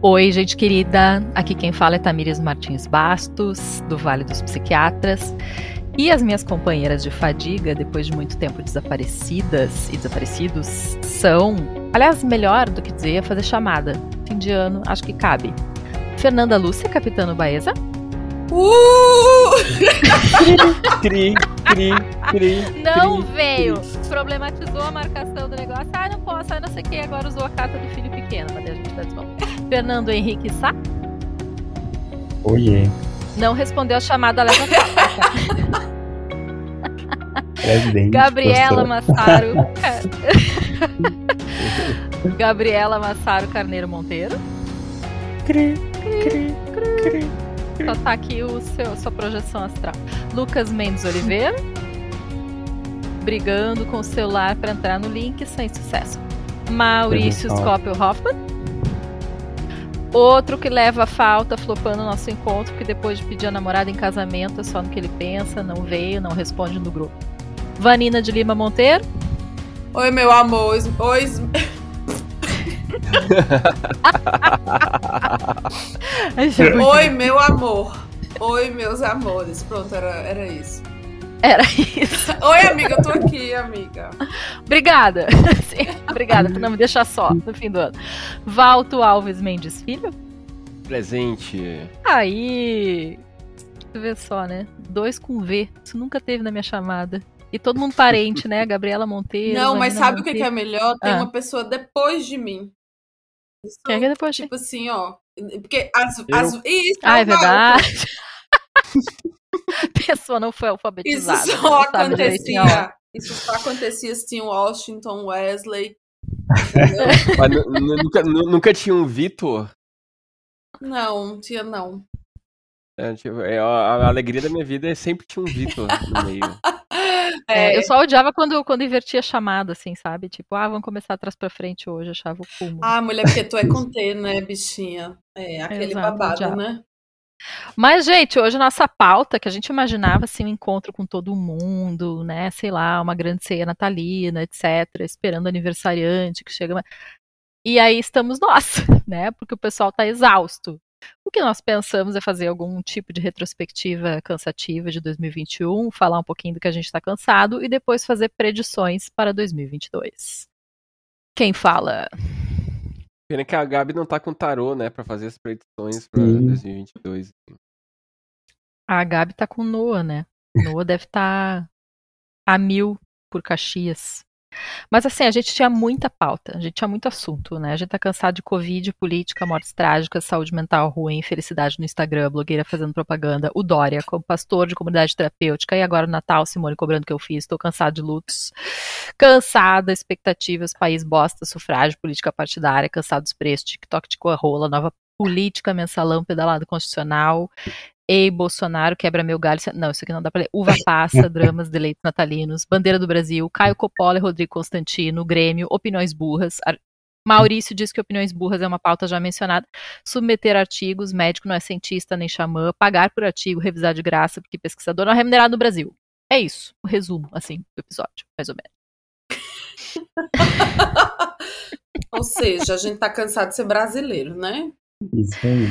Oi, gente querida. Aqui quem fala é Tamires Martins Bastos, do Vale dos Psiquiatras. E as minhas companheiras de fadiga, depois de muito tempo desaparecidas e desaparecidos, são, aliás, melhor do que dizer, é fazer chamada. Fim de ano, acho que cabe. Fernanda Lúcia, Capitano Baeza. Uh! Cri, cri, cri. Não cri, veio. cri. Problematizou a marcação do negócio. Ah, não posso, ah, não sei o que. Agora usou a carta do filho pequeno. Mas daí a gente tá desculpa. Fernando Henrique Sá. Oiê. Não respondeu a chamada leva. Presidente. Gabriela. Massaro. Gabriela Massaro Carneiro Monteiro. Cri, cri, cri. Só tá aqui o seu, sua projeção astral. Lucas Mendes Oliveira. Brigando com o celular para entrar no link sem sucesso. Maurício. Scopel Hoffman. Outro que leva a falta, flopando o nosso encontro, que depois de pedir a namorada em casamento é só no que ele pensa, não veio, não responde no grupo. Vanina de Lima Monteiro. Oi, meu amor. Oi, oi, oi, meu amor. Oi, meus amores. Pronto, era, era isso. Era isso. Oi, amiga, eu tô aqui, amiga. Obrigada. Sim, obrigada por não me deixar só no fim do ano. Valto Alves Mendes Filho. Presente. Aí. Vê só, né? Dois com V. Isso nunca teve na minha chamada. E todo mundo parente, né? Gabriela Monteiro. Não, mas sabe o que é Monteiro. melhor? Tem Ah. uma pessoa depois de mim. Isso, Quem é que depois? Tipo assim, ó. Porque as. As isso, Ah, é verdade. A pessoa não foi Isso alfabetizada. só né? Sabe direitinho aonde. acontecia. Isso só acontecia se tinha o Washington Wesley. nunca, nu- nunca tinha um Vitor. não, tinha não. É, tipo, é, a, a alegria da minha vida é sempre tinha um Vitor no meio. É, eu só odiava quando, quando invertia a chamada, assim, sabe? Tipo, ah, vamos começar atrás pra frente hoje, achava o cúmulo. Ah, mulher, porque tu é com T, né, bichinha? É, aquele Exato, babado, odiava. né? Mas, gente, hoje a nossa pauta, que a gente imaginava assim, um encontro com todo mundo, né? Sei lá, uma grande ceia natalina, etc., esperando aniversariante que chega. E aí estamos nós, né? Porque o pessoal tá exausto. O que nós pensamos é fazer algum tipo de retrospectiva cansativa de 2021, falar um pouquinho do que a gente está cansado e depois fazer predições para 2022. Quem fala? Pena que a Gabi não tá com tarô, né, pra fazer as predições pra Sim. 2022. A Gabi tá com Noah, né? Noah deve estar a mil por Caxias. Mas assim, a gente tinha muita pauta, a gente tinha muito assunto, né? A gente tá cansado de Covid, política, mortes trágicas, saúde mental ruim, felicidade no Instagram, blogueira fazendo propaganda, o Dória como pastor de comunidade terapêutica, e agora o Natal, Simone cobrando que eu fiz, tô cansado de lutos. Cansada, expectativas, país bosta, sufrágio, política partidária, cansado dos preços, TikTok de rola, nova política, mensalão, pedalado constitucional, Ei, Bolsonaro, quebra meu galho. Não, isso aqui não dá pra ler. Uva passa, dramas, deleites natalinos, Bandeira do Brasil, Caio Coppola e Rodrigo Constantino, Grêmio, Opiniões Burras. Ar- Maurício diz que opiniões burras é uma pauta já mencionada. Submeter artigos, médico não é cientista nem xamã, pagar por artigo, revisar de graça, porque pesquisador não é remunerado no Brasil. É isso, o resumo, assim, do episódio, mais ou menos. Ou seja, a gente tá cansado de ser brasileiro, né? Isso aí.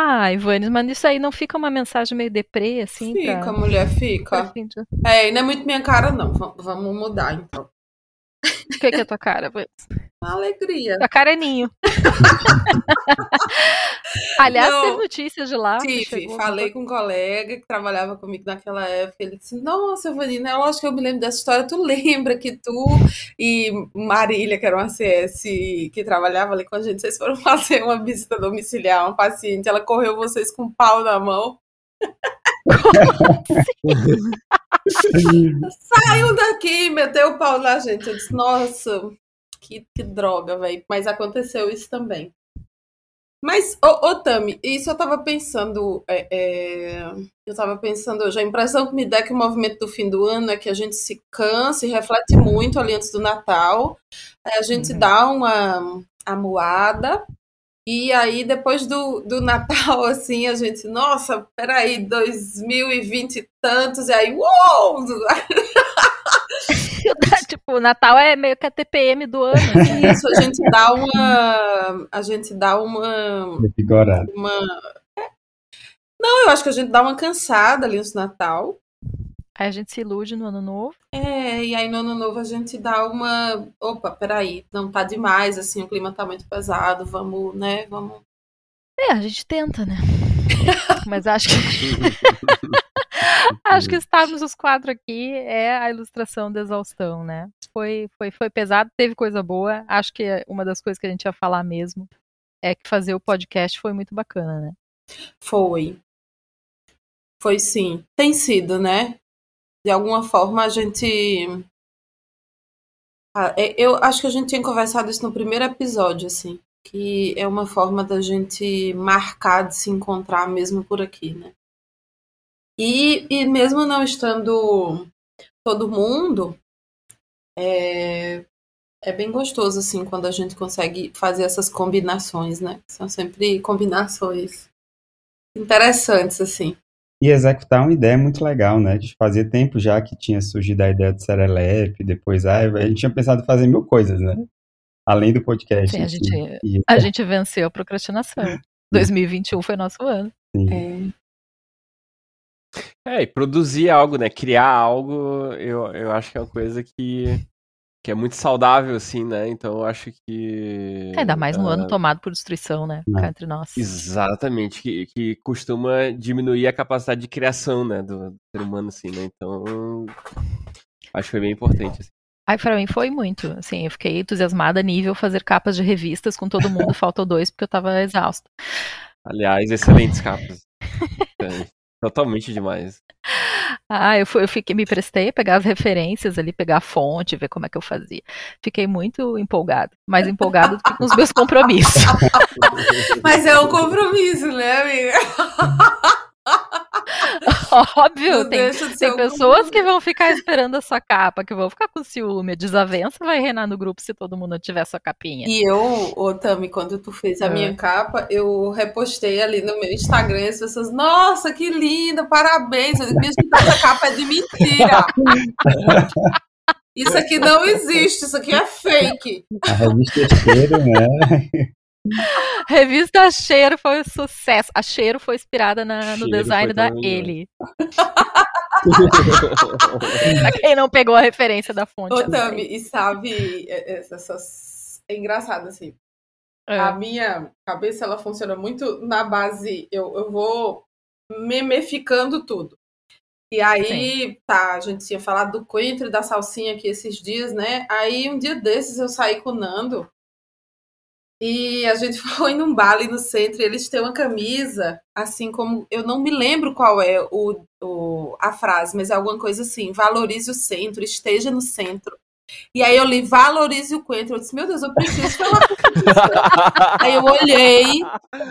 Ah, Ivanes, mas isso aí não fica uma mensagem meio deprê, assim? Fica, pra- mulher, fica. É, não é muito minha cara, não. Va- Vamos mudar, então. O que que é tua cara, Ivanes? Alegria. A cara é ninho. Aliás, Não, teve notícias de lá. Tive, falei com um colega que trabalhava comigo naquela época. Ele disse: Nossa, Vanina, é lógico que eu me lembro dessa história. Tu lembra que tu e Marília, que era uma CS que trabalhava ali com a gente, vocês foram fazer uma visita domiciliar a uma paciente. Ela correu vocês com um pau na mão. Saiu daqui meteu o pau na gente. Eu disse: Nossa, que, que droga, velho. Mas aconteceu isso também. Mas, ô, ô Tami, isso eu tava pensando, é, é, eu tava pensando hoje, a impressão que me dá é que o movimento do fim do ano é que a gente se cansa e reflete muito ali antes do Natal, a gente Uhum. dá uma amuada, e aí depois do, do Natal, assim, a gente, nossa, peraí, 2020 e tantos, e aí, uou! tipo, o Natal é meio que a TPM do ano. assim. Isso, a gente dá uma. A gente dá uma. Uma... Não, eu acho que a gente dá uma cansada ali no Natal. Aí a gente se ilude no ano novo. É, e aí no ano novo a gente dá uma. Opa, peraí, não tá demais, assim, o clima tá muito pesado, vamos, né? Vamos. É, a gente tenta, né? Mas acho que. acho que estarmos os quatro aqui é a ilustração da exaustão, né? Foi, foi, foi pesado, teve coisa boa. Acho que uma das coisas que a gente ia falar mesmo é que fazer o podcast foi muito bacana, né? Foi. Foi sim. Tem sido, né? De alguma forma a gente. Ah, é, Eu acho que a gente tinha conversado isso no primeiro episódio, assim. Que é uma forma da gente marcar de se encontrar mesmo por aqui, né? E, e mesmo não estando todo mundo, é, é bem gostoso, assim, quando a gente consegue fazer essas combinações, né? São sempre combinações interessantes, assim. E executar uma ideia muito legal, né? De fazia tempo já que tinha surgido a ideia do Serelepe, depois ah, a gente tinha pensado em fazer mil coisas, né? Além do podcast. Sim, a assim. gente, E- a gente venceu a procrastinação. 2021 foi nosso ano. sim. É, É, e produzir algo, né? Criar algo, eu, eu acho que é uma coisa que, que é muito saudável, assim, né? Então eu acho que. É, ainda mais no ah, ano tomado por destruição, né? Não. Entre nós. Exatamente, que, que costuma diminuir a capacidade de criação, né, do, do ser humano, assim, né? Então, acho que foi bem importante. assim. Ai, pra mim foi muito. Assim, eu fiquei entusiasmada nível fazer capas de revistas com todo mundo, faltou dois porque eu tava exausta. Aliás, excelentes capas. Totalmente demais. Ah, eu, fui, eu fiquei, me prestei a pegar as referências ali, pegar a fonte, ver como é que eu fazia. Fiquei muito empolgada, mais empolgada do que com os meus compromissos. Mas é um compromisso, né, amiga? Óbvio, Não tem, tem pessoas que compromisso. vão ficar esperando a sua capa, que vão ficar com ciúme. A desavença vai reinar no grupo se todo mundo tiver sua capinha. E eu, ô Tami, quando tu fez a É. minha capa, eu repostei ali no meu Instagram e as pessoas, nossa, que linda, parabéns. Eu digo, essa capa é de mentira. Isso aqui não existe, isso aqui é fake. A revista Cheiro, né? Revista Cheiro foi um sucesso. A Cheiro foi inspirada na- no Cheiro design da também, Ele. pra quem não pegou a referência da fonte. Ô. Tami, e sabe, é- é- essas... é engraçado assim. É. A minha cabeça, ela funciona muito na base, eu, eu vou memeficando tudo. E aí, tá, a gente tinha falado do coentro e da salsinha aqui esses dias, né? Aí, um dia desses, eu saí com o Nando e a gente foi num bar ali no centro e eles têm uma camisa, assim como, eu não me lembro qual é o, o, a frase, mas é alguma coisa assim, valorize o centro, esteja no centro. E aí eu li, valorize o coentro. Eu disse, meu Deus, eu preciso falar com. Aí eu olhei,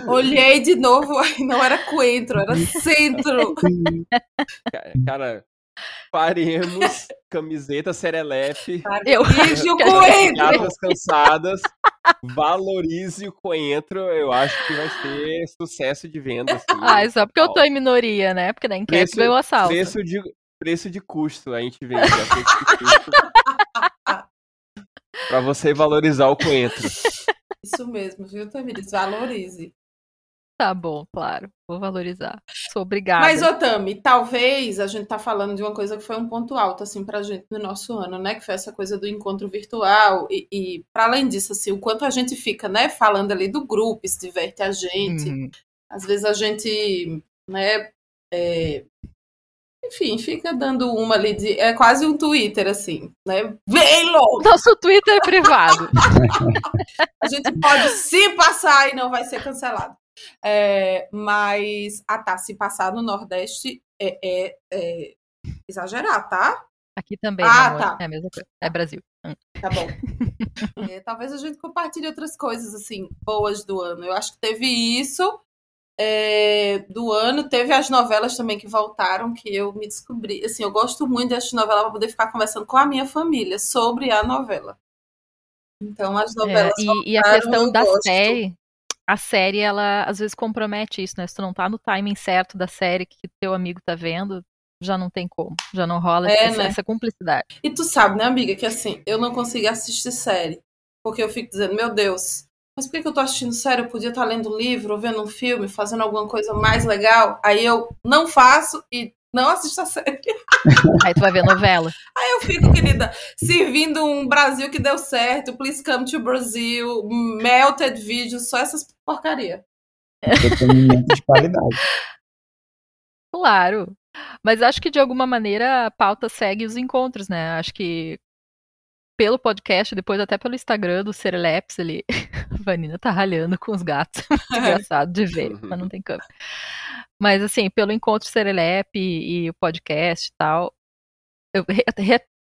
olhei de novo, aí não era coentro, era centro. Ca- Cara, faremos camiseta serelepe, Eu Valorize o coentro. cansadas, valorize o coentro, eu acho que vai ser sucesso de venda, assim. Ah, é só porque eu tô em minoria, né? Porque na enquete Preço- veio a salsa. Preço de, preço de custo, a gente vende. a preço de custo. pra você valorizar o coentro. Isso mesmo, viu, Tamiris? Valorize. Tá bom, claro. Vou valorizar. Sou obrigada. Mas, ô Tami, talvez a gente tá falando de uma coisa que foi um ponto alto, assim, pra gente no nosso ano, né? Que foi essa coisa do encontro virtual. E, e para além disso, assim, o quanto a gente fica, né, falando ali do grupo, se diverte a gente. Uhum. Às vezes a gente, né, é, enfim, fica dando uma ali de. É quase um Twitter, assim, né? Bem longo! Nosso Twitter é privado. A gente pode se passar e não vai ser cancelado. É, mas, ah tá, se passar no Nordeste é, é- é exagerar, tá? Aqui também, Ah, amor. tá. É a mesma coisa. É Brasil. Hum. Tá bom. É, talvez a gente compartilhe outras coisas, assim, boas do ano. Eu acho que teve isso é, do ano. Teve as novelas também que voltaram, que eu me descobri. Assim, eu gosto muito dessas novelas para poder ficar conversando com a minha família sobre a novela. Então, as É, novelas e, e a voltaram, questão da gosto. série, a série, ela às vezes compromete isso, né? Se tu não tá no timing certo da série que teu amigo tá vendo, já não tem como. Já não rola É, essa, né? essa cumplicidade. E tu sabe, né, amiga, que assim, eu não consigo assistir série. Porque eu fico dizendo, meu Deus, mas por que, que eu tô assistindo sério? Eu podia estar lendo um livro, ou vendo um filme, fazendo alguma coisa mais legal. Aí eu não faço e não assisto a série. Aí tu vai ver novela. Aí eu fico, querida, servindo um Brasil que deu certo, Please Come to Brazil, Melted Videos, só essas porcaria. Entretenimento de qualidade. Claro. Mas acho que de alguma maneira a pauta segue os encontros, né? Acho que pelo podcast, depois até pelo Instagram do Sereleps ali, a Vanina tá ralhando com os gatos. Muito engraçado de ver, mas não tem câmera. Mas assim, pelo encontro Serelep e, e o podcast e tal, eu re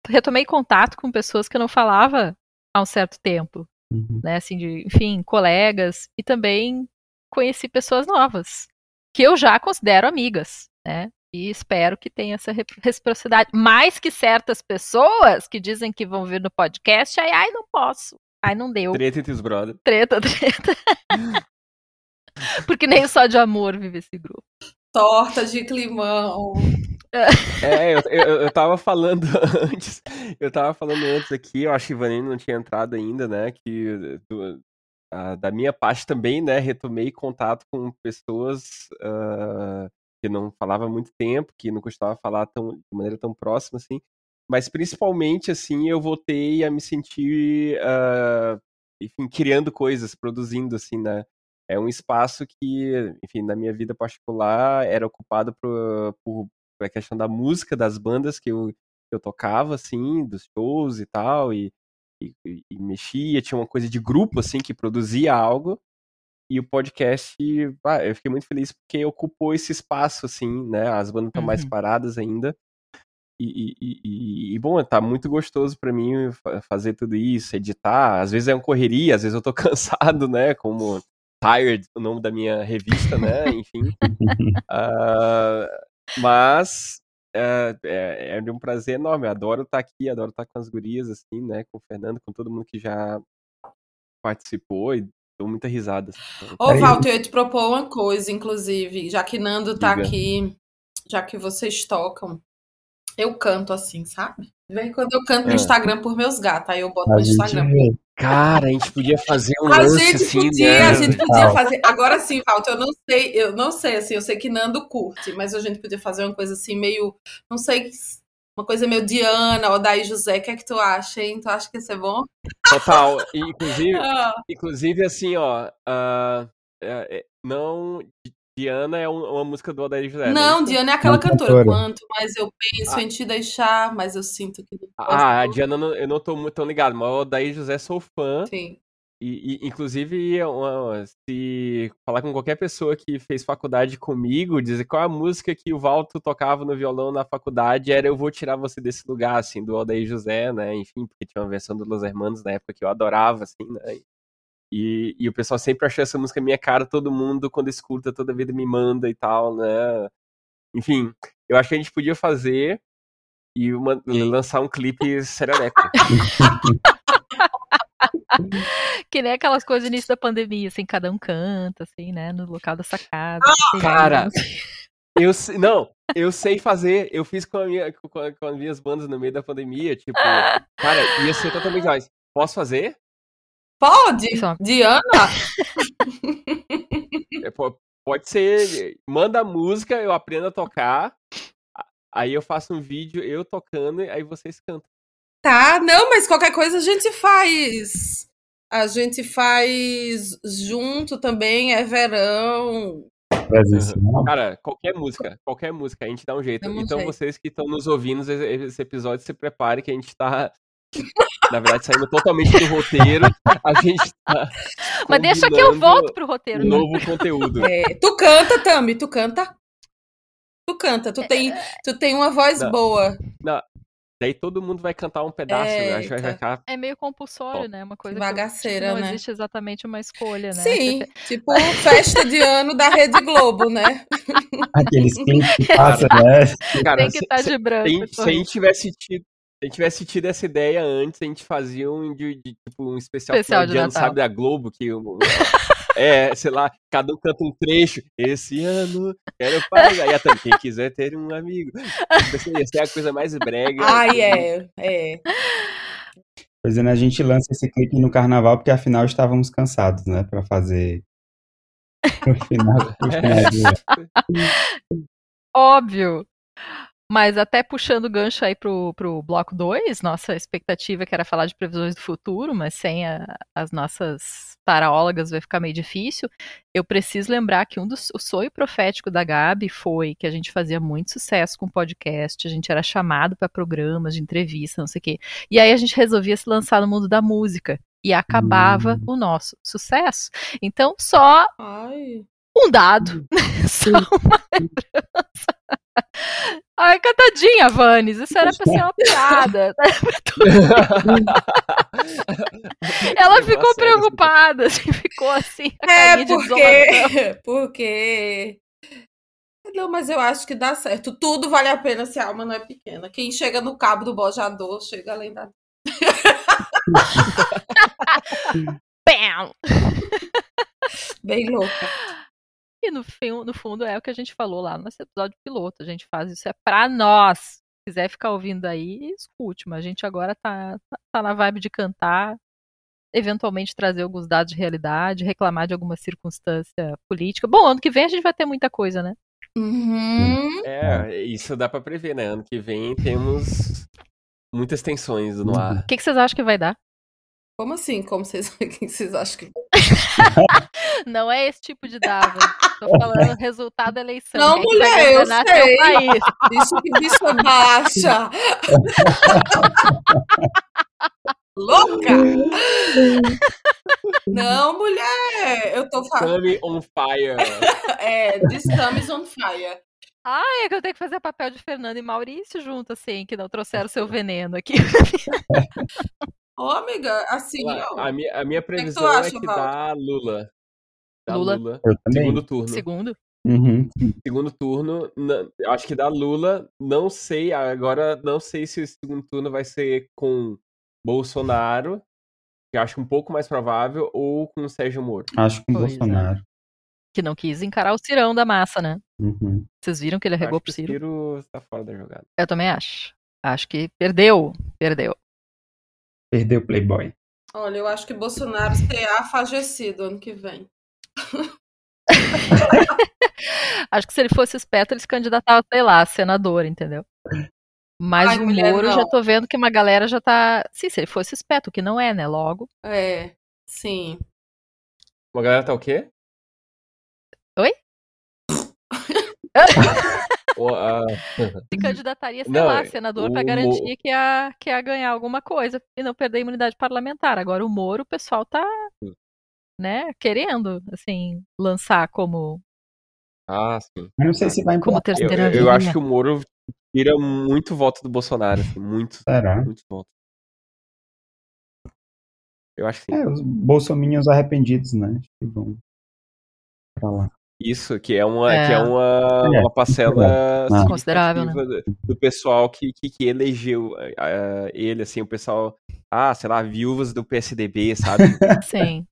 retomei contato com pessoas que eu não falava há um certo tempo. Uhum. Né, assim, de, enfim, colegas, e também conheci pessoas novas, que eu já considero amigas, né? E espero que tenha essa reciprocidade. Mais que certas pessoas que dizem que vão vir no podcast, ai, ai, não posso. Ai, não deu. Treta entre os brothers. Treta, treta. Porque nem só de amor vive esse grupo. Torta de climão. É, eu, eu, eu tava falando antes, eu tava falando antes aqui, eu acho que não tinha entrado ainda, né, que do, a, da minha parte também, né, retomei contato com pessoas uh, que não falava há muito tempo, que não costumava falar tão, de maneira tão próxima, assim, mas principalmente, assim, eu voltei a me sentir, uh, enfim, criando coisas, produzindo, assim, né, é um espaço que, enfim, na minha vida particular era ocupado por, por a questão da música das bandas que eu, que eu tocava, assim, dos shows e tal, e, e, e, mexia, tinha uma coisa de grupo, assim, que produzia algo, e o podcast, ah, eu fiquei muito feliz porque ocupou esse espaço, assim, né, as bandas estão uhum. mais paradas ainda, e, e, e, bom, tá muito gostoso para mim fazer tudo isso, editar, às vezes é uma correria, às vezes eu tô cansado, né, como Tired, o nome da minha revista, né? Enfim. uh, mas é, é, é, um prazer enorme. Eu adoro estar aqui, adoro estar com as gurias, assim, né? Com o Fernando, com todo mundo que já participou e dou muita risada. Assim. Ô, Walter, eu ia te propor uma coisa, inclusive, já que Nando tá Diga. aqui, já que vocês tocam, eu canto assim, sabe? Vem quando eu canto no é. Instagram por meus gatos, aí eu boto a no Instagram. Vê. Cara, a gente podia fazer um a lance gente assim, podia, né? A gente podia fazer. Agora sim, Walter, eu não sei, eu não sei, assim, eu sei que Nando curte, mas a gente podia fazer uma coisa assim, meio. Não sei, uma coisa meio Diana ou Daí José. O que é que tu acha, hein? Tu acha que ia ser bom? Total. Inclusive, ah. inclusive assim, ó. Uh, não. Diana é uma música do Odair José. Né? Não, Diana é aquela cantora. cantora. Quanto mais eu penso ah. em te deixar, mais eu sinto que. Ah, a Diana eu não tô muito tão ligado, mas o Odair José sou fã. Sim. E, e, inclusive, se falar com qualquer pessoa que fez faculdade comigo, dizer qual a música que o Valto tocava no violão na faculdade, era Eu Vou Tirar Você Desse Lugar, assim, do Odair José, né? Enfim, porque tinha uma versão do Los Hermanos na época que eu adorava, assim, né? E, e o pessoal sempre achou essa música minha cara, todo mundo, quando escuta, toda vida me manda e tal, né? Enfim, eu acho que a gente podia fazer e uma, lançar um clipe sereleco. que nem aquelas coisas no início da pandemia, assim, cada um canta, assim, né, no local da sacada. Ah, cara, eu não, eu sei fazer, eu fiz com, a minha, com, com, as minhas bandas no meio da pandemia, tipo, cara, ia ser totalmente mais. Posso fazer? Pode? Diana? É, pode ser. Manda a música, eu aprendo a tocar. Aí eu faço um vídeo eu tocando, aí vocês cantam. Tá, não, mas qualquer coisa a gente faz. A gente faz junto também, é verão. Cara, qualquer música, qualquer música, a gente dá um jeito. então, jeito. vocês que estão nos ouvindo esse episódio, se preparem que a gente tá na verdade, saindo totalmente do roteiro. A gente tá. Mas deixa que eu volto pro roteiro. Um novo conteúdo. É, tu canta, Tami, tu canta. Tu canta, tu tem, tu tem uma voz não, boa. Não. Daí todo mundo vai cantar um pedaço, é, né? vai ficar... é meio compulsório, né? Uma coisa Bagaceira, que não né? existe exatamente uma escolha, né? Sim, tipo festa de ano da Rede Globo, né? Aqueles clipes que passa, né? Cara, Tem que estar tá de branco. Se, se a gente tivesse tido se a gente tivesse tido essa ideia antes, a gente fazia um, de, de tipo, um especial, especial de ano, sabe, da Globo, que é, sei lá, cada um canta um trecho. Esse ano, quero pagar. Aí até quem quiser ter um amigo. Essa é a coisa mais brega. Ai, é, é. Pois é, né, a gente lança esse clipe no carnaval porque afinal estávamos cansados, né, para fazer no final, no final. Óbvio. Mas até puxando o gancho aí pro, pro bloco 2, nossa expectativa que era falar de previsões do futuro, mas sem a, as nossas taraólogas vai ficar meio difícil. Eu preciso lembrar que um dos o sonho profético da Gabi foi que a gente fazia muito sucesso com podcast, a gente era chamado para programas de entrevista, não sei o quê. E aí a gente resolvia se lançar no mundo da música e acabava Hum. o nosso sucesso. Então, só Ai. um dado, só uma lembrança. Ai, catadinha, Vanes, isso era pra ser uma piada. Ela ficou preocupada, assim, ficou assim, a É porque. Porque. Não, mas eu acho que dá certo. Tudo vale a pena se a alma não é pequena. Quem chega no cabo do bojador chega além da. Bam! Bem louca. E no, fim, no fundo é o que a gente falou lá no nosso episódio piloto. A gente faz isso é pra nós. Se quiser ficar ouvindo aí, escute. Mas a gente agora tá, tá, tá na vibe de cantar, eventualmente trazer alguns dados de realidade, reclamar de alguma circunstância política. Bom, ano que vem a gente vai ter muita coisa, né? Uhum. É, isso dá pra prever, né? Ano que vem temos muitas tensões no ar. O que, que vocês acham que vai dar? Como assim? Como vocês, o que vocês acham que. Não é esse tipo de dado. Tô falando resultado da eleição. Não, Quem é mulher, eu sei. país? Bicho que bicha baixa! Louca! Não, mulher! Eu tô falando. Sammy on fire. É, this on fire. Ai, é que eu tenho que fazer papel de Fernando e Maurício junto, assim, que não trouxeram seu veneno aqui. Ô, amiga, assim, Lá, ó. A minha, a minha que previsão acha, é que Valdo? dá Lula. Dá Lula? Lula. Eu também. Segundo turno. Segundo. Uhum. Segundo turno, eu acho que dá Lula. Não sei, agora não sei se o segundo turno vai ser com Bolsonaro, que eu acho um pouco mais provável, ou com Sérgio Moro. Acho que com Pois é. Bolsonaro. Que não quis encarar o cirão da massa, né? Uhum. Vocês viram que ele Eu arregou acho pro que o Ciro? Ciro tá fora da jogada. Eu também acho. Acho que perdeu. Perdeu. Perdeu o Playboy. Olha, eu acho que Bolsonaro será afagecido ano que vem. Acho que se ele fosse esperto, ele se candidatava, sei lá, a senador, entendeu? Mas Ai, o mulher, Moro, não. já tô vendo que uma galera já tá. Sim, se ele fosse esperto, o que não é, né? Logo. É, sim. Uma galera tá o quê? Oi? O- a- Se candidataria, sei Não, lá, é, senador o pra Mo- garantir que ia, que ia ganhar alguma coisa e não perder a imunidade parlamentar. Agora o Moro, o pessoal tá, Hum. né, querendo, assim, lançar como, Ah, sim. Eu não sei se vai como emplacar. Eu, terceira eu via. acho que o Moro tira muito voto do Bolsonaro, assim, muito, Será? muito voto. Eu acho que sim. É, os bolsominions arrependidos, né? Acho que vão pra lá. Isso, que é uma, É. que é uma, É, uma parcela Ah. Considerável, né? do, do pessoal que, que, que elegeu eh, ele, assim, o pessoal, ah, sei lá, viúvas do PSDB, sabe? Sim.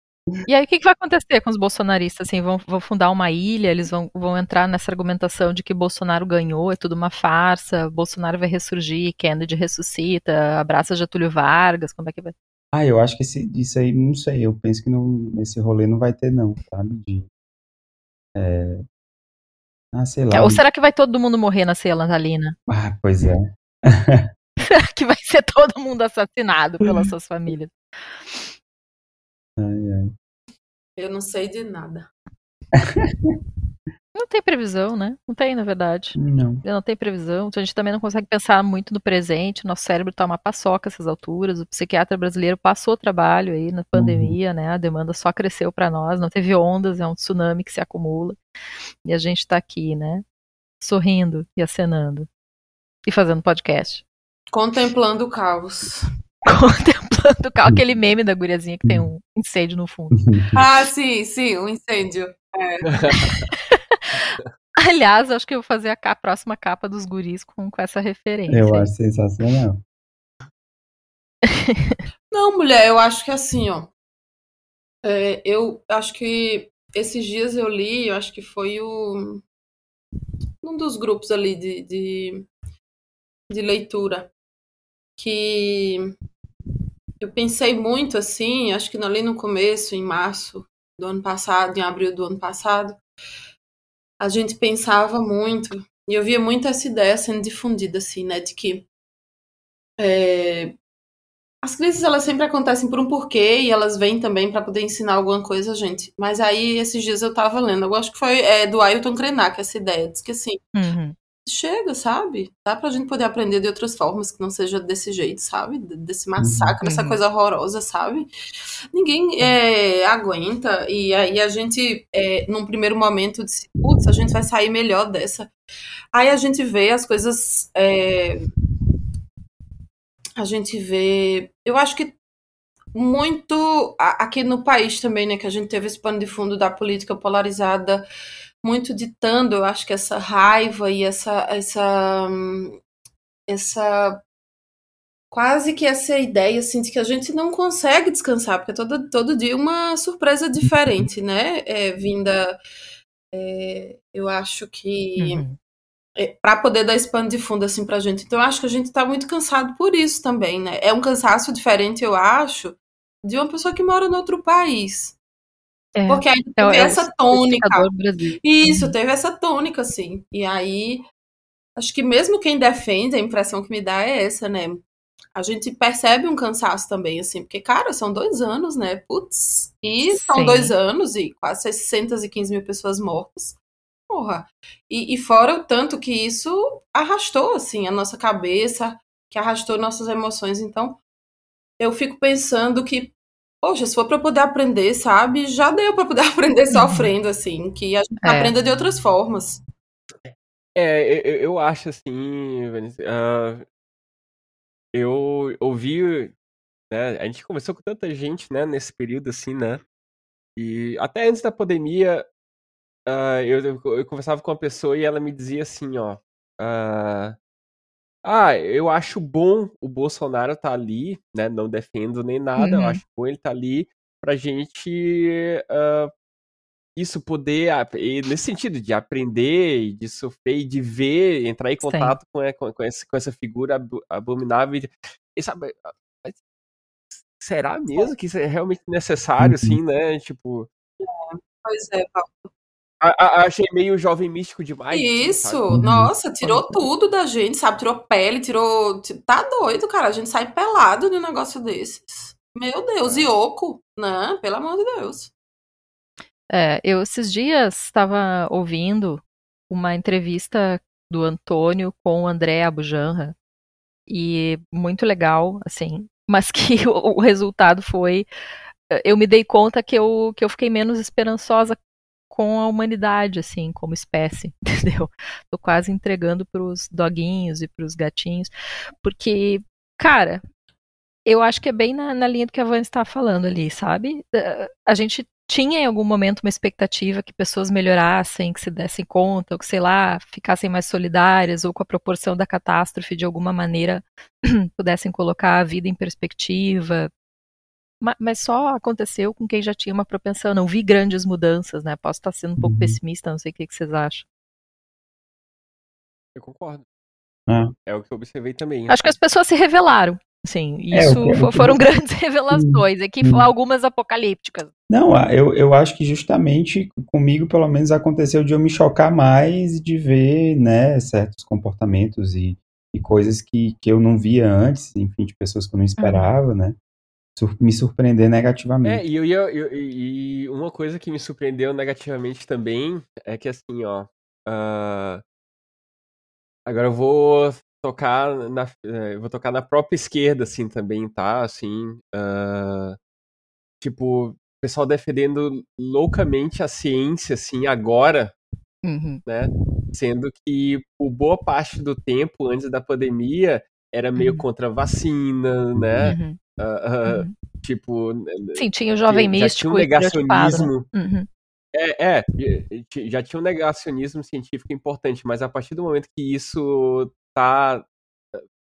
E aí, o que, que vai acontecer com os bolsonaristas? Assim, vão, vão fundar uma ilha, eles vão, vão entrar nessa argumentação de que Bolsonaro ganhou, é tudo uma farsa, Bolsonaro vai ressurgir, Kennedy ressuscita, abraça Getúlio Vargas, como é que vai? Ah, eu acho que esse, isso aí, não sei, eu penso que não, nesse rolê não vai ter não, sabe? De, é... Ah, sei lá. Ou será que vai todo mundo morrer na ceia natalina? Ah, pois é. Será que vai ser todo mundo assassinado pelas suas famílias? Ai, ai. Eu não sei de nada. Não tem previsão, né? Não tem, na verdade. Não. Não tem previsão. Então a gente também não consegue pensar muito no presente. Nosso cérebro tá uma paçoca essas alturas. O psiquiatra brasileiro passou trabalho aí na pandemia, né? A demanda só cresceu para nós. Não teve ondas, é um tsunami que se acumula. E a gente tá aqui, né? Sorrindo e acenando. E fazendo podcast. Contemplando o caos. Contemplando o carro, aquele meme da guriazinha que tem um incêndio no fundo. Ah, sim, sim, um incêndio. Aliás, acho que eu vou fazer a, ca- a próxima capa dos guris com, com essa referência. Eu acho sensacional. Não, mulher, eu acho que assim, ó. é, eu acho que esses dias eu li, eu acho que foi o. Um dos grupos ali de, de, de leitura. Que eu pensei muito assim, acho que ali no começo, em março do ano passado, em abril do ano passado, a gente pensava muito, e eu via muito essa ideia sendo difundida, assim, né, de que é, as crises elas sempre acontecem por um porquê e elas vêm também para poder ensinar alguma coisa a gente. Mas aí esses dias eu tava lendo, eu acho que foi é, do Ailton Krenak essa ideia, diz que assim, Uhum. Chega, sabe? Dá pra gente poder aprender de outras formas que não seja desse jeito, sabe? Desse massacre, Uhum. essa coisa horrorosa, sabe? Ninguém é, aguenta e aí a gente, é, num primeiro momento, disse, putz, a gente vai sair melhor dessa. Aí a gente vê as coisas. é, a gente vê. Eu acho que muito aqui no país também, né, que a gente teve esse pano de fundo da política polarizada, muito ditando, eu acho que essa raiva e essa essa essa quase que essa ideia assim de que a gente não consegue descansar, porque todo todo dia uma surpresa diferente, né? É, vinda é, eu acho que Uhum. para poder dar esse pano de fundo assim pra gente. Então eu acho que a gente tá muito cansado por isso também, né? É um cansaço diferente, eu acho, de uma pessoa que mora no outro país. É, Porque aí é, o- teve é essa tônica. Isso, teve essa tônica, assim. E aí, acho que mesmo quem defende, a impressão que me dá é essa, né? A gente percebe um cansaço também, assim, porque, cara, são dois anos, né? Putz. E são Sim. dois anos e quase 615 mil pessoas mortas. Porra. E, e fora o tanto que isso arrastou, assim, a nossa cabeça, que arrastou nossas emoções. Então, eu fico pensando que, poxa, se for pra eu poder aprender, sabe? Já deu pra poder aprender sofrendo, assim, que a gente É. aprenda de outras formas. É, eu, eu acho assim, Vanessa, ah, eu ouvi, né, a gente conversou com tanta gente, né, nesse período assim, né, e até antes da pandemia, ah, eu, eu, conversava com uma pessoa e ela me dizia assim, ó, ah, ah, eu acho bom o Bolsonaro tá ali, né, não defendo nem nada, eu Uhum. acho bom ele tá ali pra gente ah, isso poder, nesse sentido, de aprender, de sofrer, e de ver, entrar em contato com, é, com, com essa, com essa figura abo- abominável. E, sabe, será mesmo que isso é realmente necessário, Uhum. assim, né? Tipo, Pois é, Paulo. A- a- achei meio jovem místico demais. assim, Isso, sabe? Uhum. nossa, tirou tudo da gente, sabe? Tirou pele, tirou. Tá doido, cara. A gente sai pelado de um negócio desses. Meu Deus, É. e oco, né? Pelo amor de Deus. É, eu esses dias estava ouvindo uma entrevista do Antônio com o André Abujanra e muito legal, assim, mas que o, o resultado foi eu me dei conta que eu, que eu fiquei menos esperançosa com a humanidade, assim, como espécie, entendeu? Tô quase entregando pros doguinhos e pros gatinhos, porque, cara, eu acho que é bem na, na linha do que a Van está falando ali, sabe? A gente tinha em algum momento uma expectativa que pessoas melhorassem, que se dessem conta, ou que, sei lá, ficassem mais solidárias, ou com a proporção da catástrofe, de alguma maneira, pudessem colocar a vida em perspectiva. Ma- Mas só aconteceu com quem já tinha uma propensão. Não vi grandes mudanças, né? Posso estar sendo um pouco Uhum. pessimista, não sei o que que vocês acham. Eu concordo. Ah. É o que eu observei também. Acho que as pessoas se revelaram. Sim, É, isso que foram grandes revelações. Aqui Hum. algumas apocalípticas. Não, eu, eu acho que justamente comigo, pelo menos, aconteceu de eu me chocar mais de ver, né, certos comportamentos e, e coisas que, que eu não via antes, enfim, de pessoas que eu não esperava, né, me surpreender É, negativamente. e eu ia. eu- e uma coisa que me surpreendeu negativamente também é que assim, ó. ah, agora eu vou tocar na. eu vou tocar na própria esquerda, assim, também, tá? Assim. ah, tipo, o pessoal defendendo loucamente a ciência, assim, agora, Uhum, né? Sendo que por boa parte do tempo, antes da pandemia, era meio Uhum. contra a vacina, né? uhum, Ah, uhum. Tipo, Sim, tinha o jovem já místico tinha um negacionismo. Uhum, É, é, já- tinha um negacionismo científico importante, mas a partir do momento que isso tá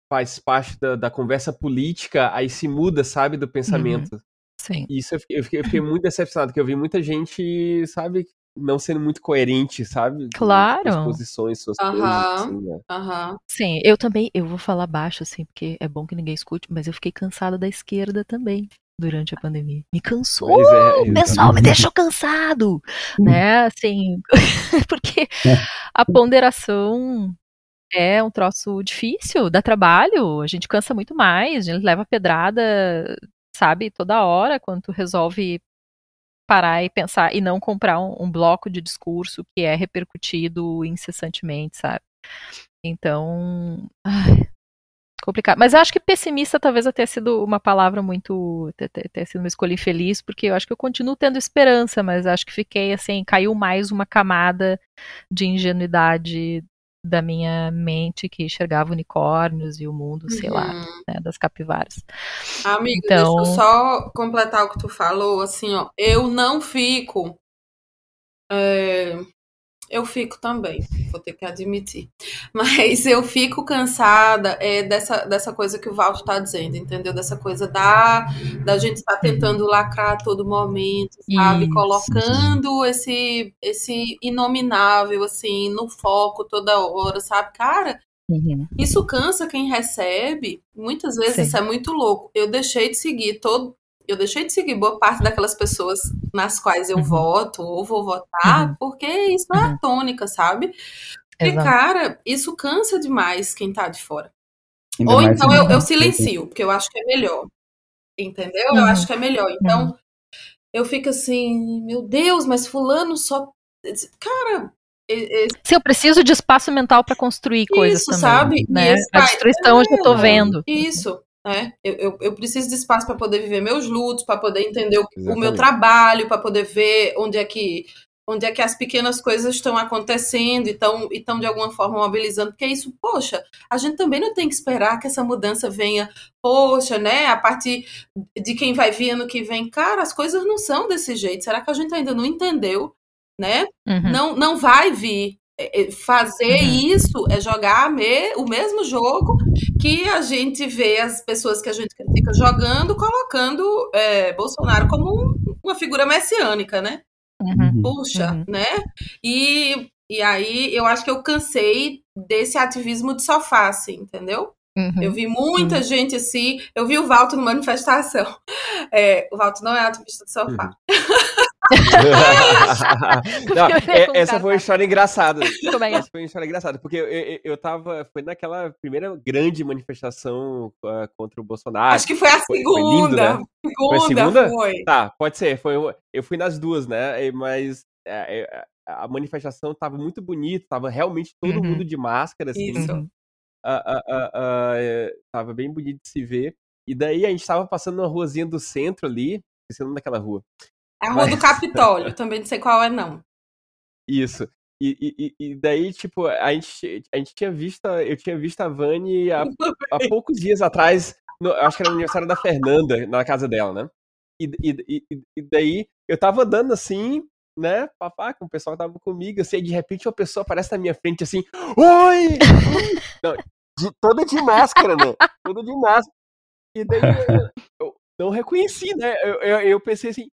faz parte da, da conversa política, aí se muda, sabe, do pensamento. sim. E isso eu fiquei, eu fiquei- eu fiquei muito decepcionado, porque eu vi muita gente, sabe, não sendo muito coerente, sabe? Claro. Suas posições, suas Aham. coisas, assim, né? Aham. Sim, eu também, eu vou falar baixo, assim, porque é bom que ninguém escute, mas eu fiquei cansada da esquerda também durante a pandemia. Me cansou! É, O pessoal me deixou cansado, né? Assim, porque a ponderação é um troço difícil, dá trabalho, a gente cansa muito mais, a gente leva pedrada, sabe, toda hora quando tu resolve parar e pensar e não comprar um, um bloco de discurso que é repercutido incessantemente, sabe? Então, ai, complicado. Mas eu acho que pessimista talvez tenha sido uma palavra muito. tenha sido uma escolha infeliz, porque eu acho que eu continuo tendo esperança, mas acho que fiquei assim, caiu mais uma camada de ingenuidade da minha mente que enxergava unicórnios e o mundo, sei lá, Uhum. né, das capivaras. Amigo, Então- deixa eu só completar o que tu falou, assim, ó. Eu não fico. é, Eu fico também, vou ter que admitir. Mas eu fico cansada é, dessa, dessa coisa que o Valdo tá dizendo, entendeu? Dessa coisa da, da gente estar tentando lacrar a todo momento, sabe? Isso. Colocando esse, esse inominável, assim, no foco toda hora, sabe? Cara, Uhum. isso cansa quem recebe. Muitas vezes Sim. isso é muito louco. Eu deixei de seguir todo. Eu deixei de seguir boa parte daquelas pessoas nas quais eu Uhum. voto ou vou votar, Uhum. porque isso é a Uhum. tônica, sabe? Porque, Exato. cara, isso cansa demais quem tá de fora. Ainda Ou então se eu, eu silencio, porque eu acho que é melhor. Entendeu? Eu acho que é melhor. Então, eu fico assim, meu Deus, mas fulano só. Cara, e- e- Sim, eu preciso de espaço mental para construir coisas Isso, também. sabe? E Né? esse A destruição eu já tô vendo. Isso, né? Eu, eu, eu preciso de espaço para poder viver meus lutos, para poder entender o, o meu trabalho, para poder ver onde é que onde é que as pequenas coisas estão acontecendo e estão e estão de alguma forma mobilizando, porque é isso, poxa, a gente também não tem que esperar que essa mudança venha, poxa, né, a partir de quem vai vir ano que vem. Cara, as coisas não são desse jeito. Será que a gente ainda não entendeu, né? Uhum. não, não vai vir. É, é, Fazer Uhum. isso é jogar a me- o mesmo jogo que a gente vê as pessoas que a gente critica jogando, colocando é, Bolsonaro como um- uma figura messiânica, né? Uhum. Puxa, Uhum. né? E, e aí eu acho que eu cansei desse ativismo de sofá, assim, entendeu? Uhum. Eu vi muita gente assim. Eu vi o Valto numa manifestação. É, o Valto não é ativista de sofá. Não, é- essa foi uma história engraçada. Como é que é? Essa foi uma história engraçada, porque eu, eu, eu tava. Foi naquela primeira grande manifestação ah, contra o Bolsonaro. Acho que foi a foi- foi lindo, segunda. né? segunda, Foi a segunda? foi. Tá, pode ser. Foi, eu fui nas duas, né? Mas é, é, a manifestação tava muito bonita, tava realmente todo Uhum. mundo de máscara, assim. Isso. Ah, é, tava bem bonito de se ver. E daí a gente tava passando numa ruazinha do centro ali. Esqueci o nome daquela rua. É a Rua do Mas- Capitólio, também não sei qual é, não. Isso. E, e- e- e daí, tipo, a gente, a gente tinha visto, eu tinha visto a Vani há, há poucos dias atrás, no- acho que era no aniversário da Fernanda, na casa dela, né? E, e, e- e daí eu tava andando assim, né, papá, com o pessoal que tava comigo, assim, aí de repente uma pessoa aparece na minha frente assim, Oi! Não, de- toda de máscara, né? Toda de máscara. E daí eu, eu não reconheci, né? Eu, eu, eu pensei assim,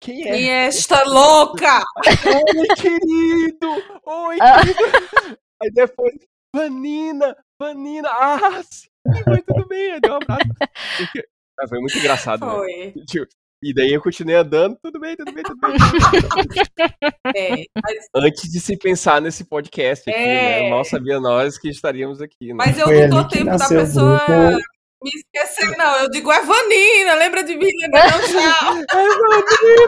quem é? Quem é esta louca? Oi, querido! Oi, Ah. querido! Aí depois, Vanina! Vanina! Ah, sim, foi tudo bem. Deu um abraço. Porque- Ah, foi muito engraçado, né? Foi. Tipo, E daí eu continuei andando, tudo bem, tudo bem, tudo bem. É, mas, Antes de se pensar nesse podcast aqui, É. né? Mal sabia nós que estaríamos aqui, né? mas eu Foi não dou tempo da pessoa grupo. Me esquecer, não. Eu digo, é Vanina, lembra de mim? Lembra não, tchau. É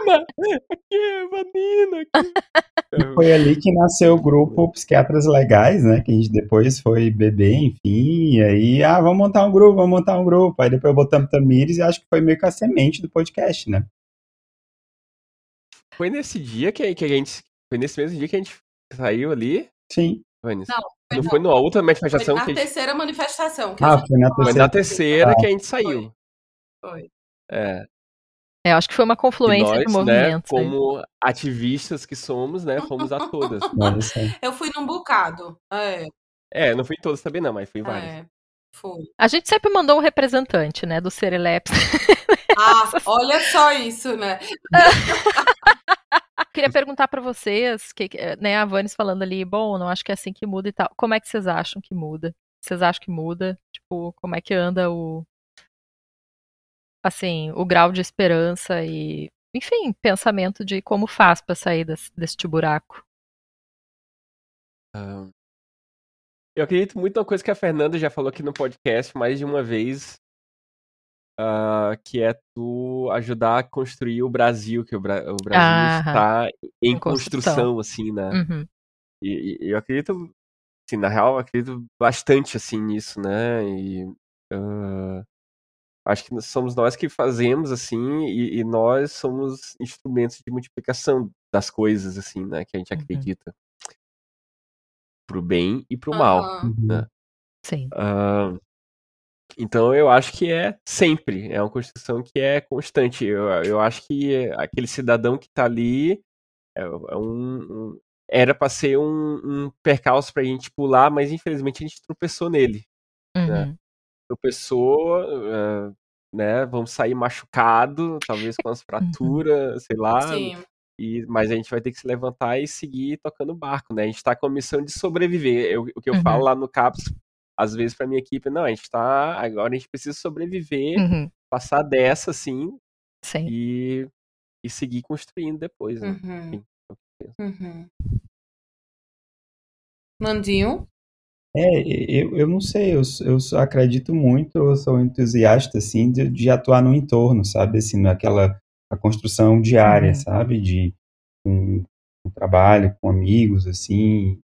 Vanina! Aqui é Vanina! Aqui. Foi ali que nasceu o grupo Psiquiatras Legais, né? Que a gente depois foi beber, enfim. E aí, ah, vamos montar um grupo, vamos montar um grupo. Aí depois botamos Tamires e acho que foi meio que a semente do podcast, né? Foi nesse dia que, que a gente. Foi nesse mesmo dia que a gente saiu ali, Sim. Vanis? Não, Não foi numa outra Foi manifestação na que a gente. terceira manifestação. Que a Ah, gente foi na Foi terceira. na terceira que a gente saiu. foi. É. É, eu acho que foi uma confluência nós, de né, movimentos. aí. como ativistas que somos, né, fomos a todas. Eu fui num bocado. É, É, não fui em todas também não, mas fui em várias. é, foi. A gente sempre mandou um representante, né, do Sereleps. Ah, olha só isso, né? queria perguntar para vocês, que, né, a Vanes falando ali, bom, não acho que é assim que muda e tal. Como é que vocês acham que muda? Vocês acham que muda? Tipo, como é que anda o assim, o grau de esperança e, enfim, pensamento de como faz para sair desse, deste buraco? Eu acredito muito na coisa que a Fernanda já falou aqui no podcast mais de uma vez, uh, que é tu ajudar a construir o Brasil, que o, Bra o Brasil ah, está em, construção, construção, assim, né? Uhum. E, e, eu acredito, assim, na real, eu acredito bastante, assim, nisso, né? E uh, acho que somos nós que fazemos, assim, e, e, nós somos instrumentos de multiplicação das coisas, assim, né? Que a gente uhum. acredita. Pro bem e pro mal, uhum. né? Sim. Uh, então eu acho que é sempre, é uma construção que é constante. Eu, eu acho que aquele cidadão que está ali é, é um, um, era para ser um, um percalço para a gente pular, mas infelizmente a gente tropeçou nele. Né? Uhum. Né? Tropeçou, uh, né? Vamos sair machucado, talvez com as fraturas, uhum. sei lá. Sim. E, mas a gente vai ter que se levantar e seguir tocando barco, né? A gente está com a missão de sobreviver. Eu, o que eu uhum. falo lá no CAPS às vezes para minha equipe, não, a gente tá, agora a gente precisa sobreviver, uhum. passar dessa assim Sim. e, e seguir construindo depois, né? Uhum. Enfim, é uhum. Nandinho? É, eu, eu não sei, eu, eu acredito muito, eu sou entusiasta, assim, de, de atuar no entorno, sabe, assim, naquela a construção diária, uhum. sabe, de um, um, trabalho com amigos, assim,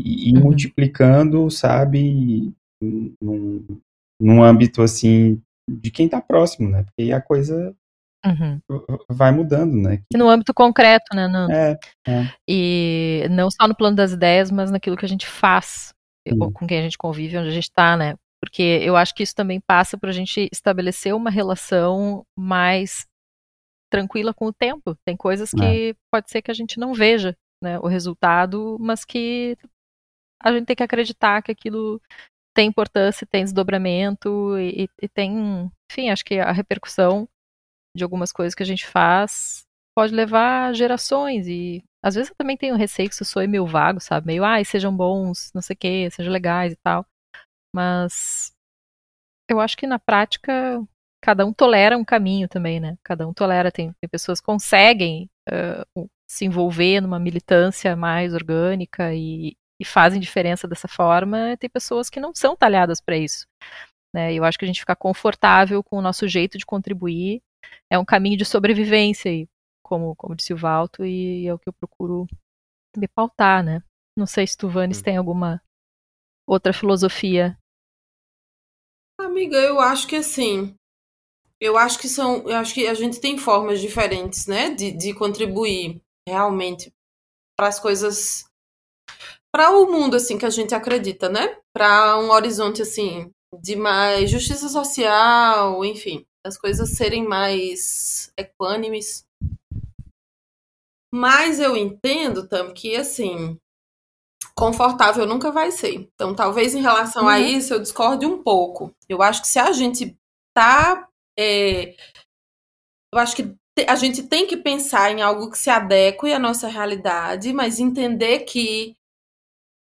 e, uhum. multiplicando, sabe, num, num âmbito assim de quem está próximo, né? Porque a coisa uhum. vai mudando, né? E no âmbito concreto, né? No... É, é. E não só no plano das ideias, mas naquilo que a gente faz, uhum. com quem a gente convive, onde a gente está, né? Porque eu acho que isso também passa para a gente estabelecer uma relação mais tranquila com o tempo. Tem coisas que é. pode ser que a gente não veja né, o resultado, mas que a gente tem que acreditar que aquilo tem importância, tem desdobramento e, e tem, enfim, acho que a repercussão de algumas coisas que a gente faz pode levar gerações e às vezes eu também tenho receio que isso soe meio vago, sabe? Meio, ai, sejam bons, não sei o que, sejam legais e tal. Mas eu acho que na prática cada um tolera um caminho também, né? Cada um tolera, tem, tem pessoas que conseguem uh, se envolver numa militância mais orgânica e, e fazem diferença dessa forma, tem pessoas que não são talhadas para isso. Né? Eu acho que a gente ficar confortável com o nosso jeito de contribuir é um caminho de sobrevivência, e, como, como disse o Valto, e é o que eu procuro me pautar, né? Não sei se tu, Vanes, hum. tem alguma outra filosofia. Amiga, eu acho que assim, eu acho que são, eu acho que a gente tem formas diferentes, né, de, de contribuir realmente para as coisas para o mundo assim que a gente acredita, né? Para um horizonte assim de mais justiça social, enfim, as coisas serem mais equânimes. Mas eu entendo, Tam, que assim, confortável nunca vai ser. Então, talvez em relação uhum. a isso eu discorde um pouco. Eu acho que se a gente tá. É, eu acho que a gente tem que pensar em algo que se adeque à nossa realidade, mas entender que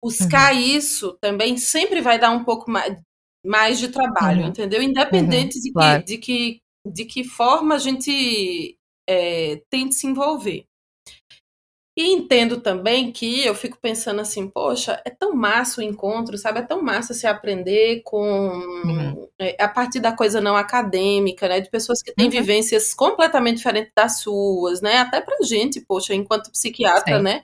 buscar uhum. isso também sempre vai dar um pouco mais, mais de trabalho, uhum. entendeu? Independente uhum. de, que, claro. de, que, de que forma a gente é, tente se envolver. E entendo também que eu fico pensando assim, poxa, é tão massa o encontro, sabe? É tão massa se aprender com uhum. é, a partir da coisa não acadêmica, né? De pessoas que têm uhum. vivências completamente diferentes das suas, né? Até pra gente, poxa, enquanto psiquiatra, Sim. né?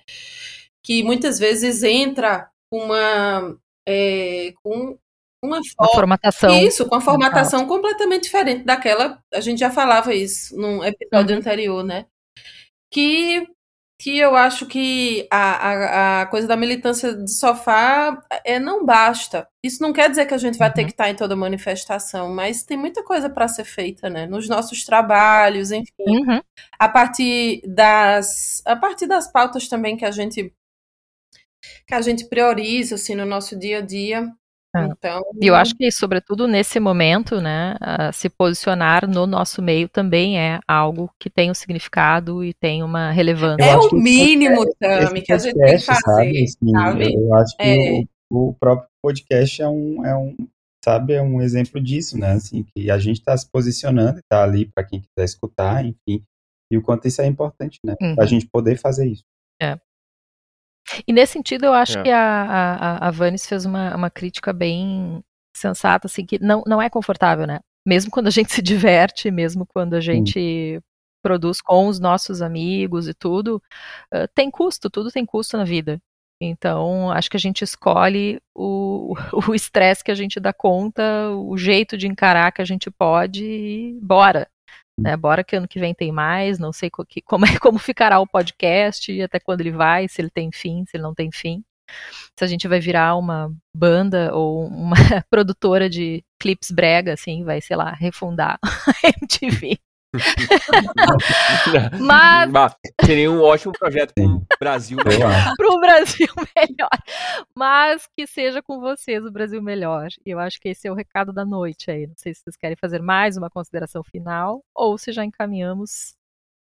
Que muitas vezes entra uma é, com uma, uma formatação. Isso, com a formatação completamente diferente daquela. A gente já falava isso num episódio uhum. anterior, né? Que, que eu acho que a, a, a, coisa da militância de sofá é, não basta. Isso não quer dizer que a gente vai uhum. ter que estar em toda manifestação, mas tem muita coisa para ser feita, né? Nos nossos trabalhos, enfim. Uhum. A partir das. A partir das pautas também que a gente que a gente prioriza assim no nosso dia a dia. É. Então, E eu acho que, sobretudo nesse momento, né, se posicionar no nosso meio também é algo que tem um significado e tem uma relevância. é o mínimo, Tami, que a gente tem que fazer. sabe? Assim, sabe? Eu, eu acho que É. o, o próprio podcast é um, é um, sabe, é um exemplo disso, né? Assim, que a gente está se posicionando, está ali para quem quiser escutar, enfim, e o quanto isso é importante, né? Uhum. Para a gente poder fazer isso. E nesse sentido, eu acho É. que a, a, a Vanes fez uma, uma crítica bem sensata, assim, que não, não é confortável, né? Mesmo quando a gente se diverte, mesmo quando a gente produz com os nossos amigos e tudo, eh, tem custo, tudo tem custo na vida. Então, acho que a gente escolhe o o estresse que a gente dá conta, o jeito de encarar que a gente pode e bora. Né? Bora que ano que vem tem mais, não sei co- que- como, é, como ficará o podcast, até quando ele vai, se ele tem fim, se ele não tem fim. Se a gente vai virar uma banda ou uma produtora de clipes brega, assim, vai, sei lá, refundar a MTV. Mas- Bah, seria um ótimo projeto para o Brasil. acho. para o Brasil melhor. Mas que seja com vocês o Brasil melhor. E eu acho que esse é o recado da noite aí. Não sei se vocês querem fazer mais uma consideração final ou se já encaminhamos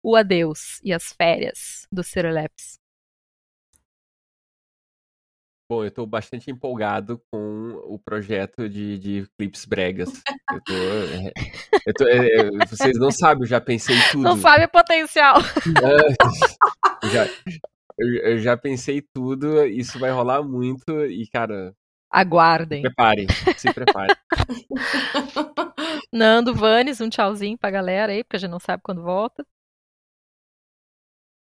o adeus e as férias do Sereleps. Bom, eu estou bastante empolgado com o projeto de, de clipes bregas. Eu tô, é, eu tô- é, é, vocês não sabem, eu já pensei tudo. Não sabe o potencial. Eu já, eu, já pensei tudo, isso vai rolar muito e, cara, Aguardem. prepare, se prepare. Nando, Vanes, um tchauzinho pra galera aí, porque a gente não sabe quando volta.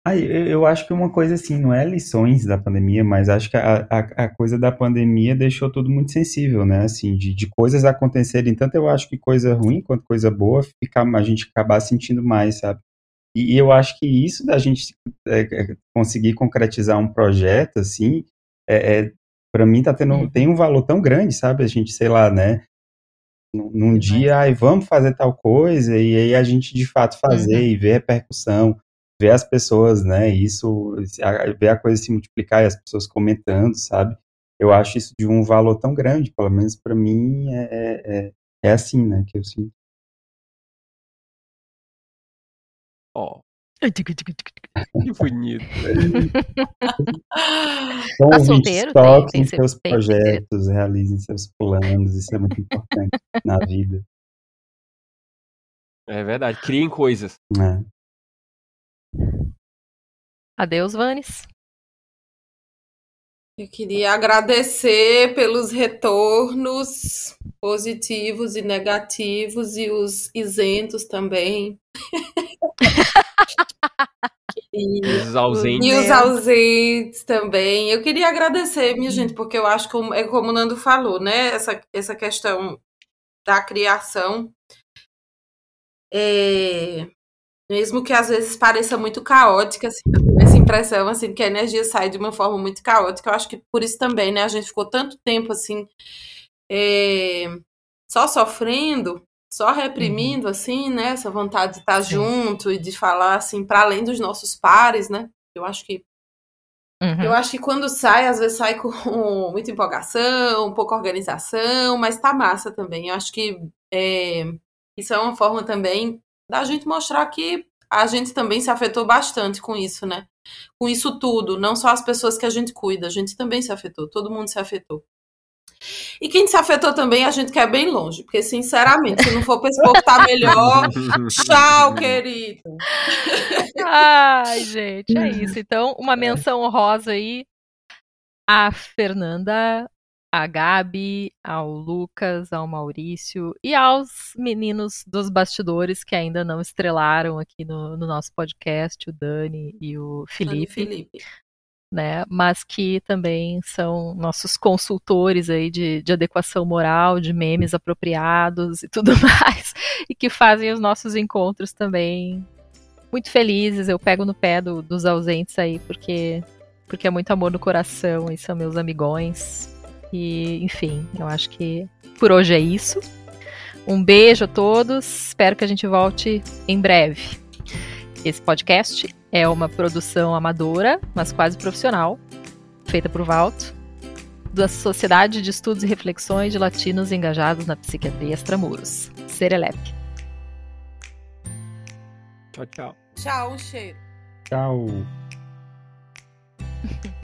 Ah, eu, eu acho que uma coisa assim, não é lições da pandemia, mas acho que a, a, a coisa da pandemia deixou tudo muito sensível, né? Assim, de, de coisas acontecerem, tanto eu acho que coisa ruim quanto coisa boa, ficar, a gente acabar sentindo mais, sabe? E, e eu acho que isso da gente é, é, conseguir concretizar um projeto, assim, é, é, para mim tá tendo, tem um valor tão grande, sabe? A gente, sei lá, né? Num, num dia, ai, vamos fazer tal coisa, e aí a gente de fato fazer Uhum. e ver repercussão ver as pessoas, né, isso, a- ver a coisa se multiplicar e as pessoas comentando, sabe? Eu acho isso de um valor tão grande, pelo menos para mim é, é, é- é assim, né, que eu sinto. Ó, que bonito. Então, Tá ouvintes, solteiro? Tem- toquem tem- seus tem- projetos, realizem seus planos, isso é muito importante na vida, É verdade, criem coisas. né? Adeus, Vanes. Eu queria agradecer pelos retornos positivos e negativos e os isentos também. E, Os ausentes. e os ausentes também. Eu queria agradecer, minha gente, porque eu acho que é como o Nando falou, né? Essa, essa questão da criação. É, mesmo que às vezes pareça muito caótica, assim, eu tenho essa impressão assim, que a energia sai de uma forma muito caótica. Eu acho que por isso também, né? A gente ficou tanto tempo assim, é, só sofrendo, só reprimindo, assim, né? Essa vontade de estar Sim. junto e de falar assim, para além dos nossos pares, né? Eu acho que Uhum. eu acho que quando sai, às vezes sai com muita empolgação, pouca organização, mas tá massa também. Eu acho que é, isso é uma forma também da gente mostrar que a gente também se afetou bastante com isso, né? Com isso tudo, não só as pessoas que a gente cuida, a gente também se afetou, todo mundo se afetou. E quem se afetou também, a gente quer bem longe, porque sinceramente, se não for pra esse povo tá melhor, tchau, querido. Ai, gente, é isso. Então, uma menção honrosa aí a Fernanda, a Gabi, ao Lucas, ao Maurício e aos meninos dos bastidores que ainda não estrelaram aqui no, no nosso podcast, o Dani e o Felipe, Felipe. né? Mas que também são nossos consultores aí de, de adequação moral, de memes apropriados e tudo mais, e que fazem os nossos encontros também muito felizes. Eu pego no pé do- dos ausentes aí, porque, porque é muito amor no coração e são meus amigões. E, enfim, eu acho que por hoje é isso. Um beijo a todos. Espero que a gente volte em breve. Esse podcast é uma produção amadora, mas quase profissional, feita por Valto, da Sociedade de Estudos e Reflexões de Latinos Engajados na Psiquiatria Extramuros. Serelep. Tchau, tchau. Tchau, um cheiro. Tchau.